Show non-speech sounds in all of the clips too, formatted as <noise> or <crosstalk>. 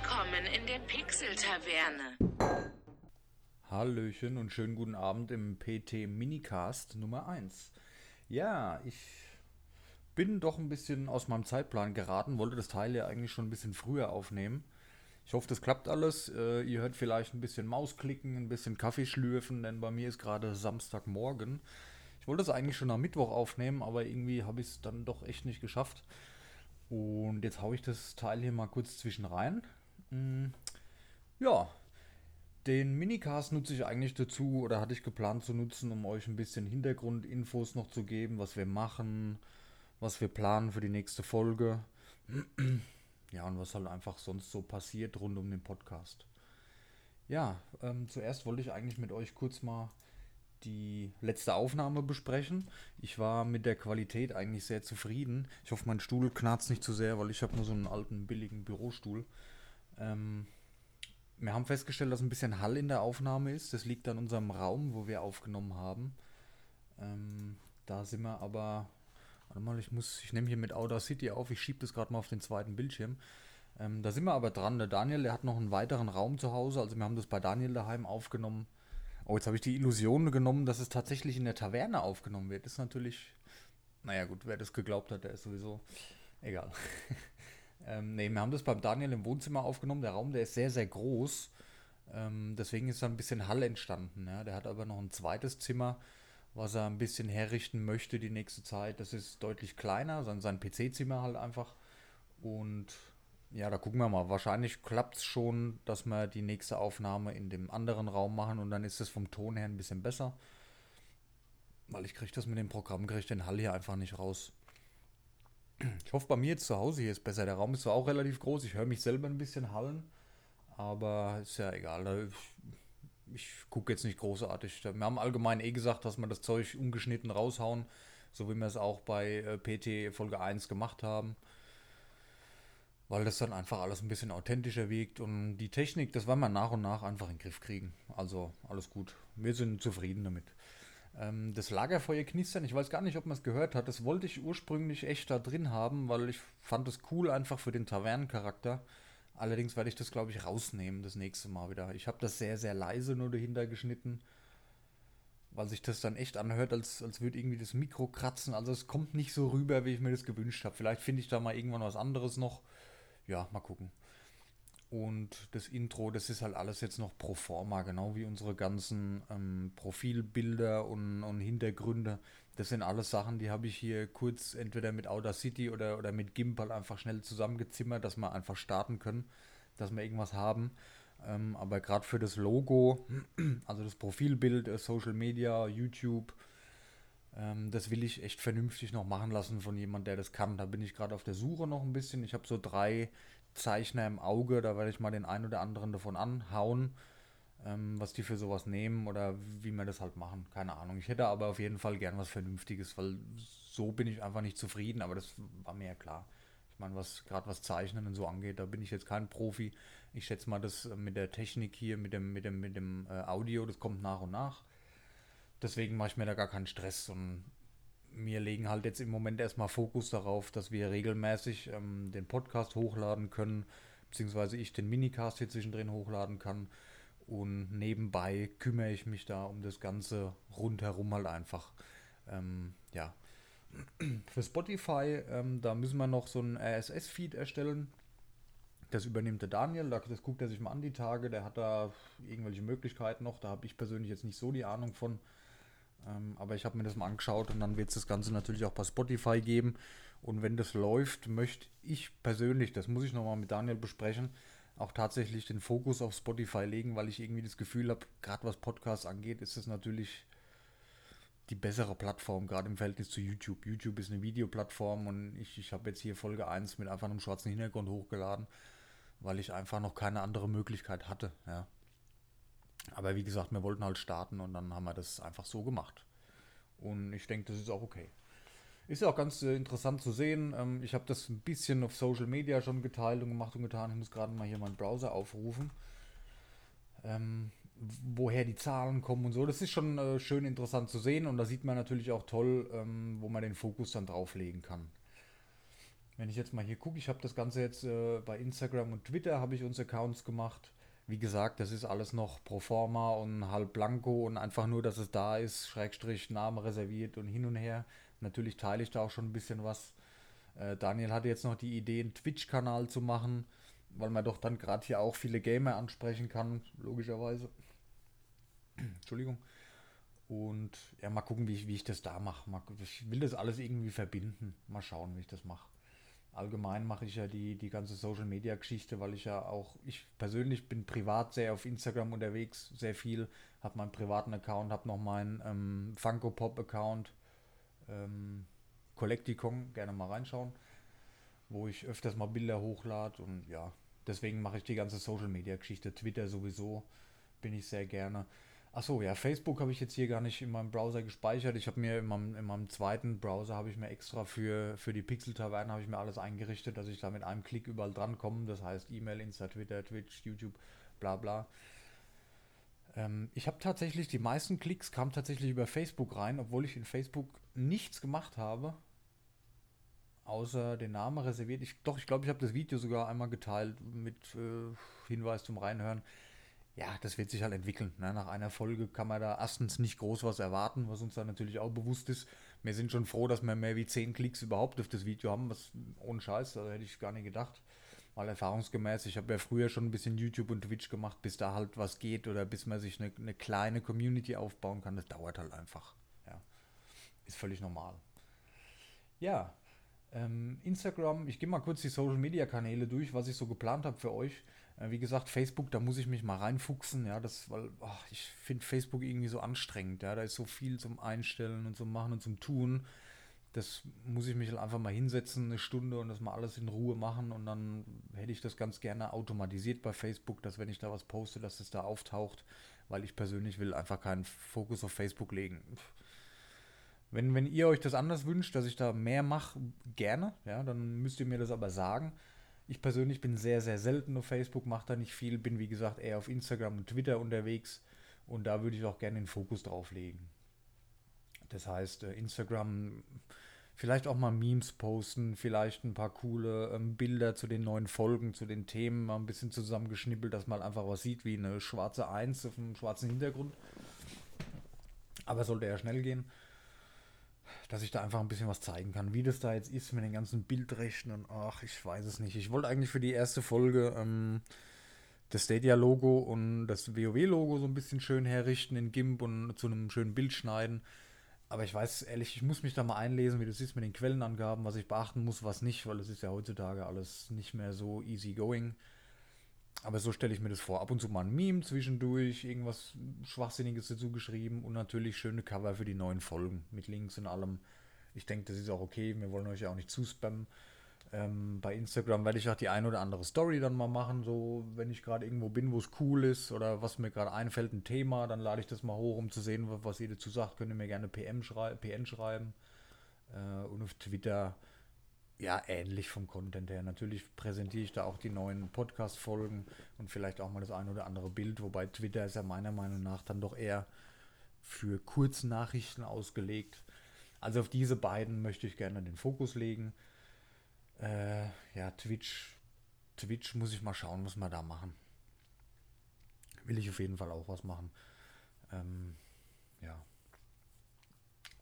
Willkommen in der Pixel-Taverne. Hallöchen und schönen guten Abend im PT Minicast Nummer 1. Ja, ich bin doch ein bisschen aus meinem Zeitplan geraten, wollte das Teil ja eigentlich schon ein bisschen früher aufnehmen. Ich hoffe, das klappt alles. Äh, ihr hört vielleicht ein bisschen Mausklicken, ein bisschen Kaffee schlürfen, denn bei mir ist gerade Samstagmorgen. Ich wollte es eigentlich schon am Mittwoch aufnehmen, aber irgendwie habe ich es dann doch echt nicht geschafft. Und jetzt haue ich das Teil hier mal kurz zwischen rein. Mm, ja, den Minicast nutze ich eigentlich dazu oder hatte ich geplant zu nutzen, um euch ein bisschen Hintergrundinfos noch zu geben, was wir machen, was wir planen für die nächste Folge. <clears throat> Ja, und was halt einfach sonst so passiert rund um den Podcast. Ja, ähm, zuerst wollte ich eigentlich mit euch kurz mal die letzte Aufnahme besprechen. Ich war mit der Qualität eigentlich sehr zufrieden. Ich hoffe, mein Stuhl knarzt nicht zu sehr, weil ich habe nur so einen alten, billigen Bürostuhl. Ähm, wir haben festgestellt, dass ein bisschen Hall in der Aufnahme ist. Das liegt an unserem Raum, wo wir aufgenommen haben. Ähm, da sind wir aber Warte mal, ich muss, ich nehme hier mit Audacity auf, ich schiebe das gerade mal auf den zweiten Bildschirm. Ähm, da sind wir aber dran. Der Daniel, der hat noch einen weiteren Raum zu Hause. Also wir haben das bei Daniel daheim aufgenommen. Oh, jetzt habe ich die Illusion genommen, dass es tatsächlich in der Taverne aufgenommen wird. Ist natürlich, naja gut, wer das geglaubt hat, der ist sowieso egal. <laughs> ähm, ne, wir haben das beim Daniel im Wohnzimmer aufgenommen. Der Raum, der ist sehr, sehr groß. Ähm, deswegen ist da ein bisschen Hall entstanden. Ja. Der hat aber noch ein zweites Zimmer was er ein bisschen herrichten möchte die nächste Zeit. Das ist deutlich kleiner, sein, sein PC-Zimmer halt einfach. Und ja, da gucken wir mal. Wahrscheinlich klappt es schon, dass wir die nächste Aufnahme in dem anderen Raum machen und dann ist es vom Ton her ein bisschen besser. Weil ich kriege das mit dem Programm, kriege den Hall hier einfach nicht raus. Ich hoffe, bei mir jetzt zu Hause hier ist besser. Der Raum ist zwar auch relativ groß, ich höre mich selber ein bisschen hallen, aber ist ja egal ich gucke jetzt nicht großartig. Wir haben allgemein eh gesagt, dass wir das Zeug ungeschnitten raushauen, so wie wir es auch bei äh, PT Folge 1 gemacht haben. Weil das dann einfach alles ein bisschen authentischer wiegt und die Technik, das werden wir nach und nach einfach in den Griff kriegen. Also alles gut. Wir sind zufrieden damit. Ähm, das Lagerfeuer knistern, ich weiß gar nicht, ob man es gehört hat. Das wollte ich ursprünglich echt da drin haben, weil ich fand es cool einfach für den Tavernencharakter. Allerdings werde ich das, glaube ich, rausnehmen das nächste Mal wieder. Ich habe das sehr, sehr leise nur dahinter geschnitten, weil sich das dann echt anhört, als, als würde irgendwie das Mikro kratzen. Also es kommt nicht so rüber, wie ich mir das gewünscht habe. Vielleicht finde ich da mal irgendwann was anderes noch. Ja, mal gucken. Und das Intro, das ist halt alles jetzt noch pro forma, genau wie unsere ganzen ähm, Profilbilder und, und Hintergründe. Das sind alles Sachen, die habe ich hier kurz entweder mit Audacity oder, oder mit Gimbal einfach schnell zusammengezimmert, dass wir einfach starten können, dass wir irgendwas haben. Ähm, aber gerade für das Logo, <clears throat> also das Profilbild, äh, Social Media, YouTube, ähm, das will ich echt vernünftig noch machen lassen von jemand, der das kann. Da bin ich gerade auf der Suche noch ein bisschen. Ich habe so drei Zeichner im Auge, da werde ich mal den einen oder anderen davon anhauen, ähm, was die für sowas nehmen oder wie wir das halt machen. Keine Ahnung. Ich hätte aber auf jeden Fall gern was Vernünftiges, weil so bin ich einfach nicht zufrieden, aber das war mir ja klar. Ich meine, was gerade was Zeichnen und so angeht, da bin ich jetzt kein Profi. Ich schätze mal, das mit der Technik hier, mit dem, mit dem, mit dem äh, Audio, das kommt nach und nach. Deswegen mache ich mir da gar keinen Stress und wir legen halt jetzt im Moment erstmal Fokus darauf, dass wir regelmäßig ähm, den Podcast hochladen können, beziehungsweise ich den Minicast hier zwischendrin hochladen kann. Und nebenbei kümmere ich mich da um das Ganze rundherum halt einfach. Ähm, ja. <clears throat> Für Spotify, ähm, da müssen wir noch so ein RSS-Feed erstellen. Das übernimmt der Daniel, das guckt er sich mal an die Tage. Der hat da irgendwelche Möglichkeiten noch. Da habe ich persönlich jetzt nicht so die Ahnung von. Ähm, aber ich habe mir das mal angeschaut und dann wird es das Ganze natürlich auch bei Spotify geben. Und wenn das läuft, möchte ich persönlich, das muss ich nochmal mit Daniel besprechen, auch tatsächlich den Fokus auf Spotify legen, weil ich irgendwie das Gefühl habe, gerade was Podcasts angeht, ist es natürlich die bessere Plattform, gerade im Verhältnis zu YouTube. YouTube ist eine Videoplattform und ich, ich habe jetzt hier Folge 1 mit einfach einem schwarzen Hintergrund hochgeladen, weil ich einfach noch keine andere Möglichkeit hatte. Ja. Aber wie gesagt, wir wollten halt starten und dann haben wir das einfach so gemacht. Und ich denke, das ist auch okay. Ist ja auch ganz äh, interessant zu sehen. Ähm, ich habe das ein bisschen auf Social Media schon geteilt und gemacht und getan. Ich muss gerade mal hier meinen Browser aufrufen. Ähm, woher die Zahlen kommen und so. Das ist schon äh, schön interessant zu sehen und da sieht man natürlich auch toll, ähm, wo man den Fokus dann drauflegen kann. Wenn ich jetzt mal hier gucke, ich habe das Ganze jetzt äh, bei Instagram und Twitter habe ich uns Accounts gemacht. Wie gesagt, das ist alles noch pro forma und halb blanco und einfach nur, dass es da ist, Schrägstrich, Name reserviert und hin und her. Natürlich teile ich da auch schon ein bisschen was. Äh, Daniel hatte jetzt noch die Idee, einen Twitch-Kanal zu machen, weil man doch dann gerade hier auch viele Gamer ansprechen kann, logischerweise. Entschuldigung. Und ja, mal gucken, wie ich, wie ich das da mache. Ich will das alles irgendwie verbinden. Mal schauen, wie ich das mache. Allgemein mache ich ja die, die ganze Social Media Geschichte, weil ich ja auch, ich persönlich bin privat sehr auf Instagram unterwegs, sehr viel, habe meinen privaten Account, habe noch meinen ähm, Funko Pop Account, ähm, Collecticon, gerne mal reinschauen, wo ich öfters mal Bilder hochlade und ja, deswegen mache ich die ganze Social Media Geschichte, Twitter sowieso bin ich sehr gerne. Achso, ja, Facebook habe ich jetzt hier gar nicht in meinem Browser gespeichert. Ich habe mir in meinem, in meinem zweiten Browser habe ich mir extra für, für die Pixel-Taverne habe ich mir alles eingerichtet, dass ich da mit einem Klick überall dran komme. Das heißt E-Mail, Insta, Twitter, Twitch, YouTube, bla bla. Ähm, ich habe tatsächlich, die meisten Klicks kamen tatsächlich über Facebook rein, obwohl ich in Facebook nichts gemacht habe. Außer den Namen reserviert. Ich, doch, ich glaube, ich habe das Video sogar einmal geteilt mit äh, Hinweis zum Reinhören ja, das wird sich halt entwickeln. Ne? Nach einer Folge kann man da erstens nicht groß was erwarten, was uns dann natürlich auch bewusst ist. Wir sind schon froh, dass wir mehr wie 10 Klicks überhaupt auf das Video haben, was ohne Scheiß, da hätte ich gar nicht gedacht. Mal erfahrungsgemäß, ich habe ja früher schon ein bisschen YouTube und Twitch gemacht, bis da halt was geht oder bis man sich eine, eine kleine Community aufbauen kann. Das dauert halt einfach. Ja. Ist völlig normal. Ja, ähm, Instagram, ich gehe mal kurz die Social Media Kanäle durch, was ich so geplant habe für euch. Äh, wie gesagt, Facebook, da muss ich mich mal reinfuchsen, ja, das, weil oh, ich finde Facebook irgendwie so anstrengend, ja, da ist so viel zum Einstellen und zum Machen und zum Tun. Das muss ich mich halt einfach mal hinsetzen, eine Stunde und das mal alles in Ruhe machen und dann hätte ich das ganz gerne automatisiert bei Facebook, dass wenn ich da was poste, dass es da auftaucht, weil ich persönlich will einfach keinen Fokus auf Facebook legen. Wenn, wenn ihr euch das anders wünscht, dass ich da mehr mache, gerne, ja, dann müsst ihr mir das aber sagen. Ich persönlich bin sehr, sehr selten auf Facebook, mache da nicht viel, bin wie gesagt eher auf Instagram und Twitter unterwegs und da würde ich auch gerne den Fokus drauf legen. Das heißt, äh, Instagram vielleicht auch mal Memes posten, vielleicht ein paar coole ähm, Bilder zu den neuen Folgen, zu den Themen, mal ein bisschen zusammengeschnippelt, dass man einfach was sieht wie eine schwarze Eins auf einem schwarzen Hintergrund. Aber sollte ja schnell gehen dass ich da einfach ein bisschen was zeigen kann. Wie das da jetzt ist mit den ganzen Bildrechten und ach, ich weiß es nicht. Ich wollte eigentlich für die erste Folge ähm, das Stadia-Logo und das WoW-Logo so ein bisschen schön herrichten in GIMP und zu einem schönen Bild schneiden. Aber ich weiß ehrlich, ich muss mich da mal einlesen, wie das ist mit den Quellenangaben, was ich beachten muss, was nicht, weil es ist ja heutzutage alles nicht mehr so easy going. Aber so stelle ich mir das vor. Ab und zu mal ein Meme zwischendurch, irgendwas Schwachsinniges dazu geschrieben und natürlich schöne Cover für die neuen Folgen mit Links und allem. Ich denke, das ist auch okay. Wir wollen euch ja auch nicht zuspammen. Ähm, bei Instagram werde ich auch die ein oder andere Story dann mal machen, so wenn ich gerade irgendwo bin, wo es cool ist oder was mir gerade einfällt, ein Thema, dann lade ich das mal hoch, um zu sehen, was ihr dazu sagt. Könnt ihr mir gerne PM schrei PN schreiben. Äh, und auf Twitter ja, ähnlich vom Content her. Natürlich präsentiere ich da auch die neuen Podcast-Folgen und vielleicht auch mal das ein oder andere Bild, wobei Twitter ist ja meiner Meinung nach dann doch eher für Kurznachrichten ausgelegt. Also auf diese beiden möchte ich gerne den Fokus legen. Äh, ja, Twitch. Twitch muss ich mal schauen, was wir da machen. Will ich auf jeden Fall auch was machen. Ähm, ja.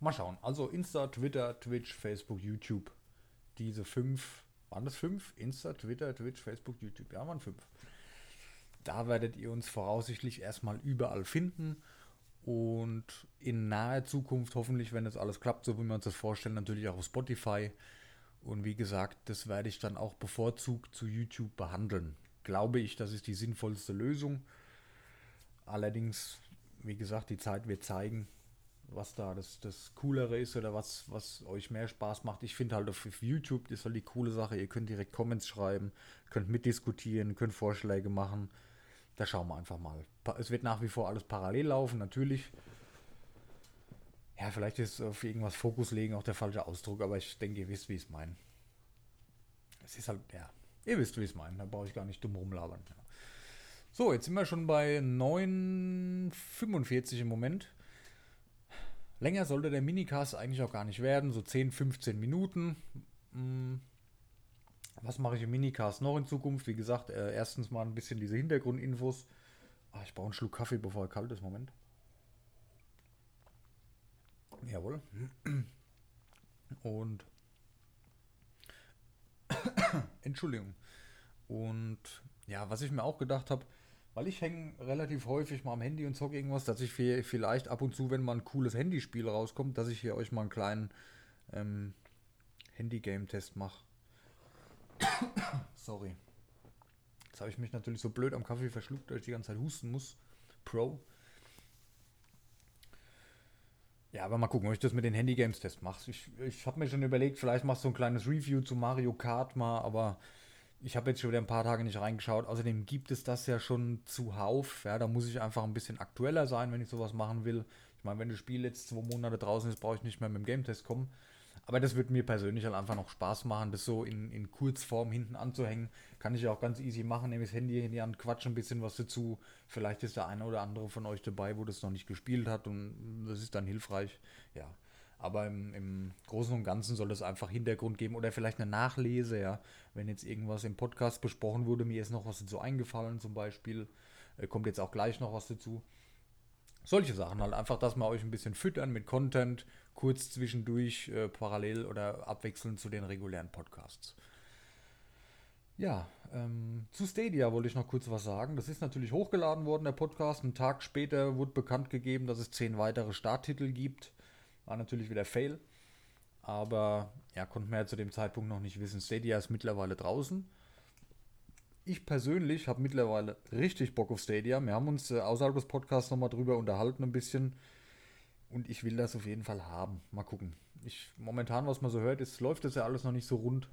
Mal schauen. Also Insta, Twitter, Twitch, Facebook, YouTube diese fünf, waren das fünf? Insta, Twitter, Twitch, Facebook, YouTube. Ja, waren fünf. Da werdet ihr uns voraussichtlich erstmal überall finden. Und in naher Zukunft, hoffentlich, wenn das alles klappt, so wie wir uns das vorstellen, natürlich auch auf Spotify. Und wie gesagt, das werde ich dann auch bevorzugt zu YouTube behandeln. Glaube ich, das ist die sinnvollste Lösung. Allerdings, wie gesagt, die Zeit wird zeigen, was da das, das Coolere ist oder was, was euch mehr Spaß macht. Ich finde halt auf YouTube ist halt die coole Sache. Ihr könnt direkt Comments schreiben, könnt mitdiskutieren, könnt Vorschläge machen. Da schauen wir einfach mal. Es wird nach wie vor alles parallel laufen, natürlich. Ja, vielleicht ist auf irgendwas Fokus legen auch der falsche Ausdruck, aber ich denke, ihr wisst, wie ich es meine. Es ist halt, ja, ihr wisst, wie ich es meine. Da brauche ich gar nicht dumm rumlabern. So, jetzt sind wir schon bei 9,45 im Moment. Länger sollte der Minicast eigentlich auch gar nicht werden, so 10, 15 Minuten. Hm. Was mache ich im Minicast noch in Zukunft? Wie gesagt, äh, erstens mal ein bisschen diese Hintergrundinfos. Ah, ich brauche einen Schluck Kaffee, bevor er kalt ist. Moment. Jawohl. Und <coughs> Entschuldigung. Und ja, was ich mir auch gedacht habe, weil ich hänge relativ häufig mal am Handy und zocke irgendwas, dass ich vielleicht ab und zu, wenn mal ein cooles Handyspiel rauskommt, dass ich hier euch mal einen kleinen ähm, Handy-Game-Test mache. Sorry. Jetzt habe ich mich natürlich so blöd am Kaffee verschluckt, dass ich die ganze Zeit husten muss. Pro. Ja, aber mal gucken, ob ich das mit den Handy-Games-Test mache. Ich, ich habe mir schon überlegt, vielleicht machst du ein kleines Review zu Mario Kart mal, aber ich habe jetzt schon wieder ein paar Tage nicht reingeschaut. Außerdem gibt es das ja schon zuhauf. Ja, da muss ich einfach ein bisschen aktueller sein, wenn ich sowas machen will. Ich meine, wenn das Spiel jetzt zwei Monate draußen ist, brauche ich nicht mehr mit dem Game-Test kommen. Aber das wird mir persönlich halt einfach noch Spaß machen, das so in, in Kurzform hinten anzuhängen. Kann ich ja auch ganz easy machen, nehme das Handy in die Hand, quatsche ein bisschen was dazu. Vielleicht ist der eine oder andere von euch dabei, wo das noch nicht gespielt hat und das ist dann hilfreich. Ja, aber im, im, Großen und Ganzen soll es einfach Hintergrund geben oder vielleicht eine Nachlese, ja. Wenn jetzt irgendwas im Podcast besprochen wurde, mir ist noch was dazu eingefallen, zum Beispiel, äh, kommt jetzt auch gleich noch was dazu. Solche Sachen halt einfach, dass wir euch ein bisschen füttern mit Content, kurz zwischendurch, äh, parallel oder abwechselnd zu den regulären Podcasts. Ja, ähm, zu Stadia wollte ich noch kurz was sagen. Das ist natürlich hochgeladen worden, der Podcast. Einen Tag später wurde bekannt gegeben, dass es zehn weitere Starttitel gibt. War natürlich wieder Fail. Aber ja, konnten wir ja zu dem Zeitpunkt noch nicht wissen. Stadia ist mittlerweile draußen. Ich persönlich habe mittlerweile richtig Bock auf Stadia. Wir haben uns äh, außerhalb des Podcasts nochmal drüber unterhalten ein bisschen. Und ich will das auf jeden Fall haben. Mal gucken. Ich, momentan, was man so hört, ist, läuft das ja alles noch nicht so rund.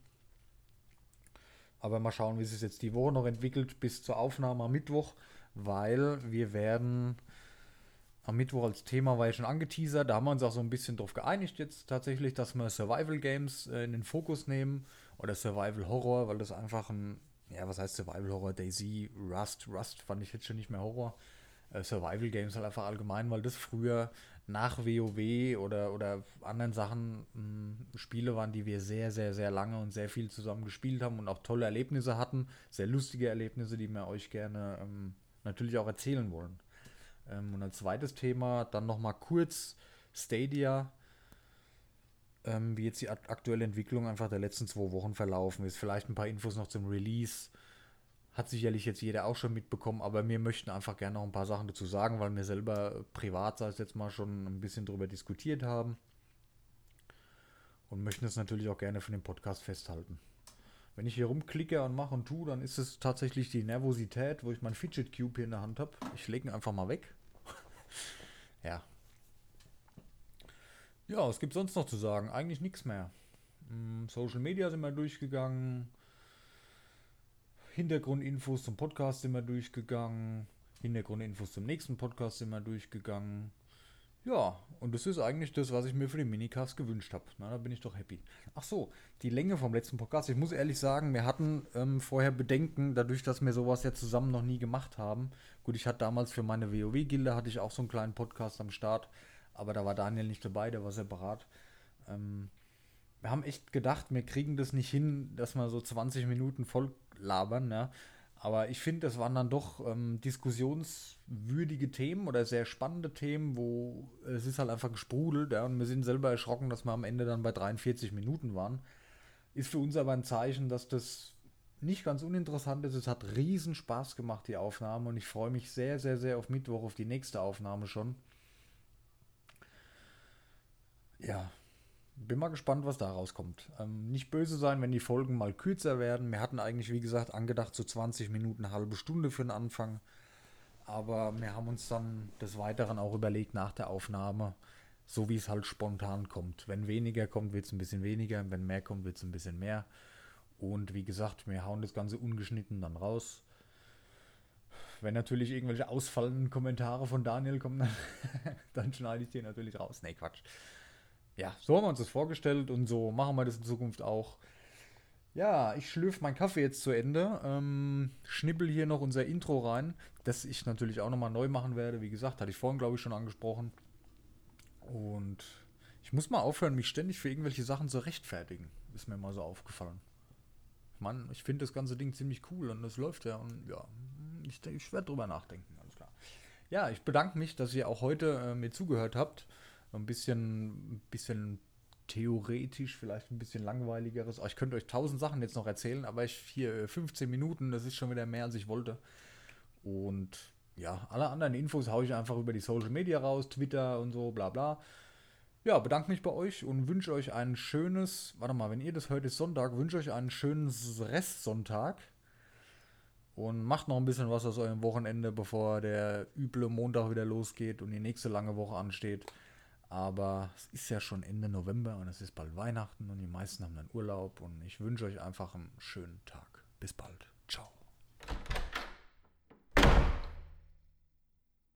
Aber mal schauen, wie sich jetzt die Woche noch entwickelt bis zur Aufnahme am Mittwoch, weil wir werden am Mittwoch als Thema war ja schon angeteasert. Da haben wir uns auch so ein bisschen darauf geeinigt jetzt tatsächlich, dass wir Survival Games äh, in den Fokus nehmen oder Survival Horror, weil das einfach ein, ja, was heißt Survival Horror? Daisy, Rust, Rust fand ich jetzt schon nicht mehr Horror. Äh, Survival Games halt einfach allgemein, weil das früher nach WoW oder, oder anderen Sachen mh, hm, Spiele waren, die wir sehr, sehr, sehr lange und sehr viel zusammen gespielt haben und auch tolle Erlebnisse hatten. Sehr lustige Erlebnisse, die wir euch gerne ähm, natürlich auch erzählen wollen. Ähm, und als zweites Thema dann nochmal kurz Stadia, ähm, wie jetzt die aktuelle Entwicklung einfach der letzten zwei Wochen verlaufen ist. Vielleicht ein paar Infos noch zum Release. Hat sicherlich jetzt jeder auch schon mitbekommen, aber wir möchten einfach gerne noch ein paar Sachen dazu sagen, weil wir selber privat, sei es jetzt mal, schon ein bisschen darüber diskutiert haben. Und möchten es natürlich auch gerne für den Podcast festhalten. Wenn ich hier rumklicke und mache und tue, dann ist es tatsächlich die Nervosität, wo ich mein Fidget Cube hier in der Hand habe. Ich lege ihn einfach mal weg. <laughs> ja. Ja, was gibt sonst noch zu sagen? Eigentlich nichts mehr. Hm, Social Media sind wir durchgegangen. Hintergrundinfos zum Podcast sind wir durchgegangen. Hintergrundinfos zum nächsten Podcast sind wir durchgegangen. Ja, und das ist eigentlich das, was ich mir für den Minicast gewünscht habe. Na, da bin ich doch happy. Ach so, die Länge vom letzten Podcast. Ich muss ehrlich sagen, wir hatten ähm, vorher Bedenken, dadurch, dass wir sowas ja zusammen noch nie gemacht haben. Gut, ich hatte damals für meine WoW-Gilde, hatte ich auch so einen kleinen Podcast am Start, aber da war Daniel nicht dabei, der war separat. Ähm, wir haben echt gedacht, wir kriegen das nicht hin, dass wir so 20 Minuten voll labern, ja. Aber ich finde, das waren dann doch ähm, diskussionswürdige Themen oder sehr spannende Themen, wo es ist halt einfach gesprudelt. Ja, und wir sind selber erschrocken, dass wir am Ende dann bei 43 Minuten waren. Ist für uns aber ein Zeichen, dass das nicht ganz uninteressant ist. Es hat riesen Spaß gemacht, die Aufnahme. Und ich freue mich sehr, sehr, sehr auf Mittwoch, auf die nächste Aufnahme schon. Ja, bin mal gespannt, was da rauskommt. Ähm, nicht böse sein, wenn die Folgen mal kürzer werden. Wir hatten eigentlich, wie gesagt, angedacht, so 20 Minuten, eine halbe Stunde für den Anfang. Aber wir haben uns dann des Weiteren auch überlegt nach der Aufnahme, so wie es halt spontan kommt. Wenn weniger kommt, wird es ein bisschen weniger. Wenn mehr kommt, wird es ein bisschen mehr. Und wie gesagt, wir hauen das Ganze ungeschnitten dann raus. Wenn natürlich irgendwelche ausfallenden Kommentare von Daniel kommen, dann, <laughs> dann schneide ich die natürlich raus. Nee, Quatsch ja, so haben wir uns das vorgestellt und so machen wir das in Zukunft auch. Ja, ich schlürfe meinen Kaffee jetzt zu Ende. Ähm, schnippel hier noch unser Intro rein, das ich natürlich auch nochmal neu machen werde. Wie gesagt, hatte ich vorhin, glaube ich, schon angesprochen. Und ich muss mal aufhören, mich ständig für irgendwelche Sachen zu rechtfertigen. Ist mir mal so aufgefallen. man. Ich finde das ganze Ding ziemlich cool und es läuft ja. Und ja, ich, ich werde drüber nachdenken, alles klar. Ja, ich bedanke mich, dass ihr auch heute äh, mir zugehört habt. Ein bisschen, ein bisschen theoretisch, vielleicht ein bisschen langweiligeres. Ich könnte euch tausend Sachen jetzt noch erzählen, aber ich hier 15 äh, Minuten, das ist schon wieder mehr, als ich wollte. Und ja, alle anderen Infos haue ich einfach über die Social Media raus, Twitter und so, bla bla. Ja, bedanke mich bei euch und wünsche euch ein schönes, warte mal, wenn ihr das hört, ist Sonntag, wünsche euch einen schönen Restsonntag. Und macht noch ein bisschen was aus eurem Wochenende, bevor der üble Montag wieder losgeht und die nächste lange Woche ansteht. Aber es ist ja schon Ende November und es ist bald Weihnachten und die meisten haben dann Urlaub. Und ich wünsche euch einfach einen schönen Tag. Bis bald. Ciao.